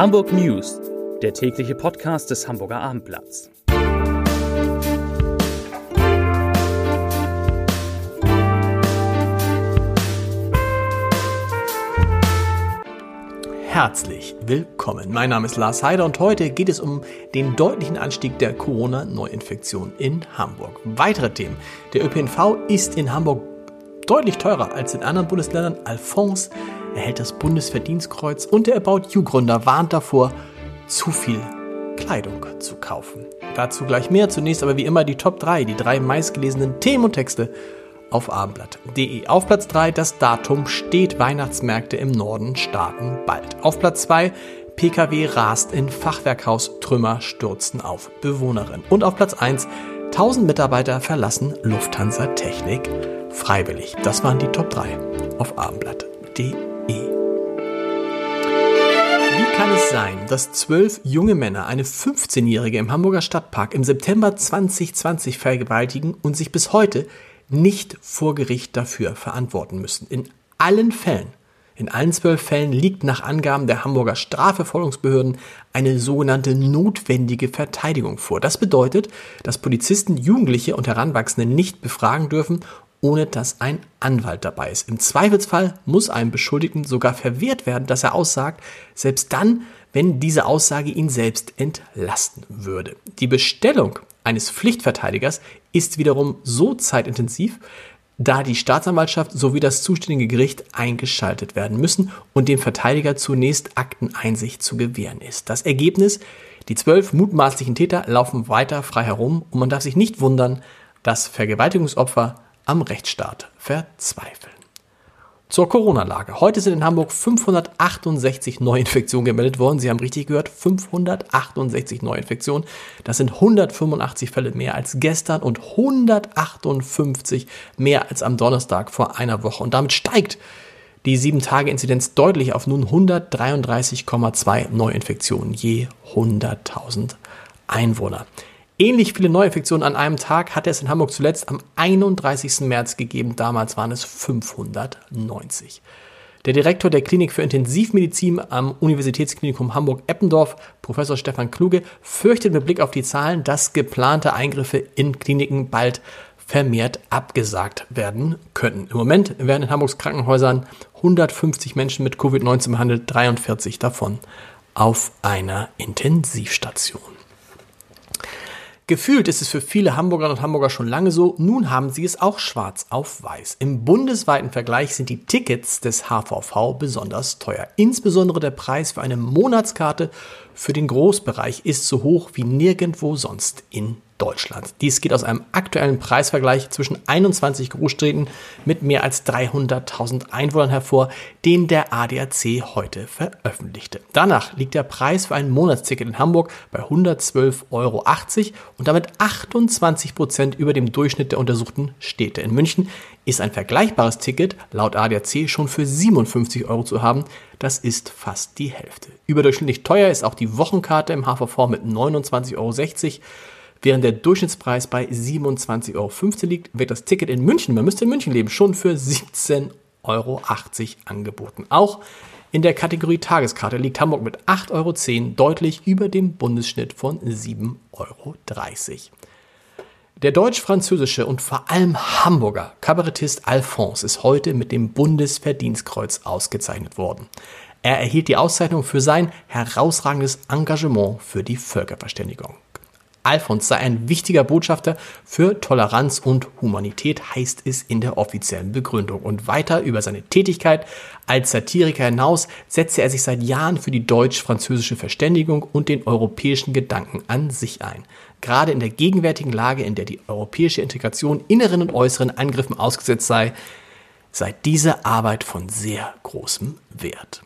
Hamburg News, der tägliche Podcast des Hamburger Abendblatts. Herzlich willkommen. Mein Name ist Lars Heider und heute geht es um den deutlichen Anstieg der Corona-Neuinfektion in Hamburg. Weitere Themen. Der ÖPNV ist in Hamburg deutlich teurer als in anderen Bundesländern. Alphonse erhält das Bundesverdienstkreuz und der About You-Gründer warnt davor, zu viel Kleidung zu kaufen. Dazu gleich mehr. Zunächst aber wie immer die Top 3, die drei meistgelesenen Themen und Texte auf abendblatt.de. Auf Platz 3 das Datum steht Weihnachtsmärkte im Norden starten bald. Auf Platz 2 PKW rast in Fachwerkhaus, Trümmer stürzen auf Bewohnerin. Und auf Platz 1 1000 Mitarbeiter verlassen Lufthansa Technik freiwillig. Das waren die Top 3 auf abendblatt.de. Wie kann es sein, dass zwölf junge Männer eine 15-Jährige im Hamburger Stadtpark im September 2020 vergewaltigen und sich bis heute nicht vor Gericht dafür verantworten müssen. In allen Fällen, in allen zwölf Fällen liegt nach Angaben der Hamburger Strafverfolgungsbehörden eine sogenannte notwendige Verteidigung vor. Das bedeutet, dass Polizisten Jugendliche und Heranwachsende nicht befragen dürfen, ohne dass ein Anwalt dabei ist. Im Zweifelsfall muss einem Beschuldigten sogar verwehrt werden, dass er aussagt, selbst dann, wenn diese Aussage ihn selbst entlasten würde. Die Bestellung eines Pflichtverteidigers ist wiederum so zeitintensiv, da die Staatsanwaltschaft sowie das zuständige Gericht eingeschaltet werden müssen und dem Verteidiger zunächst Akteneinsicht zu gewähren ist. Das Ergebnis, die zwölf mutmaßlichen Täter laufen weiter frei herum und man darf sich nicht wundern, dass Vergewaltigungsopfer am Rechtsstaat verzweifeln. Zur Corona-Lage. Heute sind in Hamburg 568 Neuinfektionen gemeldet worden. Sie haben richtig gehört, 568 Neuinfektionen. Das sind 185 Fälle mehr als gestern und 158 mehr als am Donnerstag vor einer Woche. Und damit steigt die 7-Tage-Inzidenz deutlich auf nun 133,2 Neuinfektionen je 100.000 Einwohner. Ähnlich viele Neuinfektionen an einem Tag hatte es in Hamburg zuletzt am 31. März gegeben. Damals waren es 590. Der Direktor der Klinik für Intensivmedizin am Universitätsklinikum Hamburg-Eppendorf, Professor Stefan Kluge, fürchtet mit Blick auf die Zahlen, dass geplante Eingriffe in Kliniken bald vermehrt abgesagt werden könnten. Im Moment werden in Hamburgs Krankenhäusern 150 Menschen mit Covid-19 behandelt, 43 davon auf einer Intensivstation. Gefühlt ist es für viele Hamburgerinnen und Hamburger schon lange so, nun haben sie es auch schwarz auf weiß. Im bundesweiten Vergleich sind die Tickets des HVV besonders teuer. Insbesondere der Preis für eine Monatskarte für den Großbereich ist so hoch wie nirgendwo sonst in Deutschland. Dies geht aus einem aktuellen Preisvergleich zwischen 21 Großstädten mit mehr als 300.000 Einwohnern hervor, den der ADAC heute veröffentlichte. Danach liegt der Preis für ein Monatsticket in Hamburg bei 112,80 Euro und damit 28 Prozent über dem Durchschnitt der untersuchten Städte. In München ist ein vergleichbares Ticket laut ADAC schon für 57 Euro zu haben. Das ist fast die Hälfte. Überdurchschnittlich teuer ist auch die Wochenkarte im HVV mit 29,60 Euro. Während der Durchschnittspreis bei 27,15 Euro liegt, wird das Ticket in München, man müsste in München leben, schon für 17,80 Euro angeboten. Auch in der Kategorie Tageskarte liegt Hamburg mit 8,10 Euro deutlich über dem Bundesschnitt von 7,30 Euro. Der deutsch-französische und vor allem Hamburger Kabarettist Alphonse ist heute mit dem Bundesverdienstkreuz ausgezeichnet worden. Er erhielt die Auszeichnung für sein herausragendes Engagement für die Völkerverständigung. Alfons sei ein wichtiger Botschafter für Toleranz und Humanität, heißt es in der offiziellen Begründung. Und weiter über seine Tätigkeit als Satiriker hinaus setzte er sich seit Jahren für die deutsch-französische Verständigung und den europäischen Gedanken an sich ein. Gerade in der gegenwärtigen Lage, in der die europäische Integration inneren und äußeren Angriffen ausgesetzt sei, sei diese Arbeit von sehr großem Wert.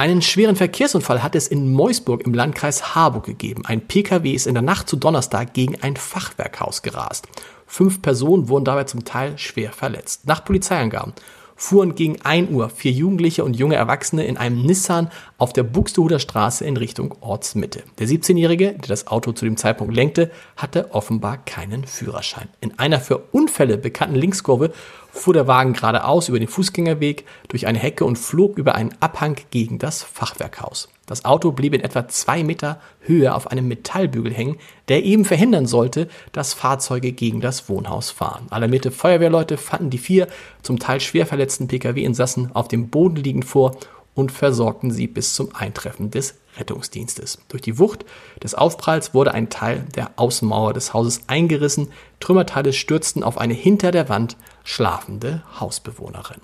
Einen schweren Verkehrsunfall hat es in Meusburg im Landkreis Harburg gegeben. Ein Pkw ist in der Nacht zu Donnerstag gegen ein Fachwerkhaus gerast. Fünf Personen wurden dabei zum Teil schwer verletzt. Nach Polizeiangaben fuhren gegen 1 Uhr vier Jugendliche und junge Erwachsene in einem Nissan auf der Buxtehuder Straße in Richtung Ortsmitte. Der 17-Jährige, der das Auto zu dem Zeitpunkt lenkte, hatte offenbar keinen Führerschein. In einer für Unfälle bekannten Linkskurve fuhr der Wagen geradeaus über den Fußgängerweg durch eine Hecke und flog über einen Abhang gegen das Fachwerkhaus. Das Auto blieb in etwa zwei Meter Höhe auf einem Metallbügel hängen, der eben verhindern sollte, dass Fahrzeuge gegen das Wohnhaus fahren. Alarmierte Feuerwehrleute fanden die vier zum Teil schwer verletzten Pkw-Insassen auf dem Boden liegend vor und versorgten sie bis zum Eintreffen des Rettungsdienstes. Durch die Wucht des Aufpralls wurde ein Teil der Außenmauer des Hauses eingerissen, Trümmerteile stürzten auf eine hinter der Wand schlafende Hausbewohnerin.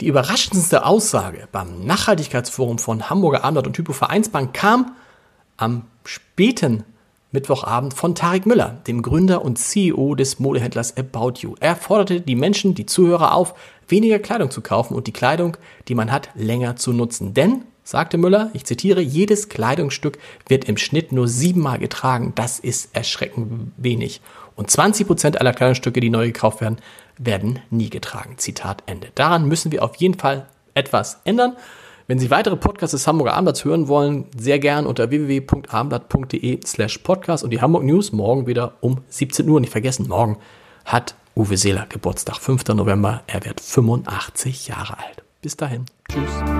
Die überraschendste Aussage beim Nachhaltigkeitsforum von Hamburger Abendblatt und Hypo Vereinsbank kam am späten Mittwochabend von Tarek Müller, dem Gründer und CEO des Modehändlers About You. Er forderte die Menschen, die Zuhörer auf, weniger Kleidung zu kaufen und die Kleidung, die man hat, länger zu nutzen. Denn, sagte Müller, ich zitiere, jedes Kleidungsstück wird im Schnitt nur siebenmal getragen. Das ist erschreckend wenig. Und 20 Prozent aller Kleidungsstücke, die neu gekauft werden, werden nie getragen. Zitat Ende. Daran müssen wir auf jeden Fall etwas ändern. Wenn Sie weitere Podcasts des Hamburger Abendblatts hören wollen, sehr gern unter www.abendblatt.de slash podcast und die Hamburg News morgen wieder um 17 Uhr. Nicht vergessen, morgen hat Uwe Seeler Geburtstag, 5. November. Er wird 85 Jahre alt. Bis dahin. Tschüss.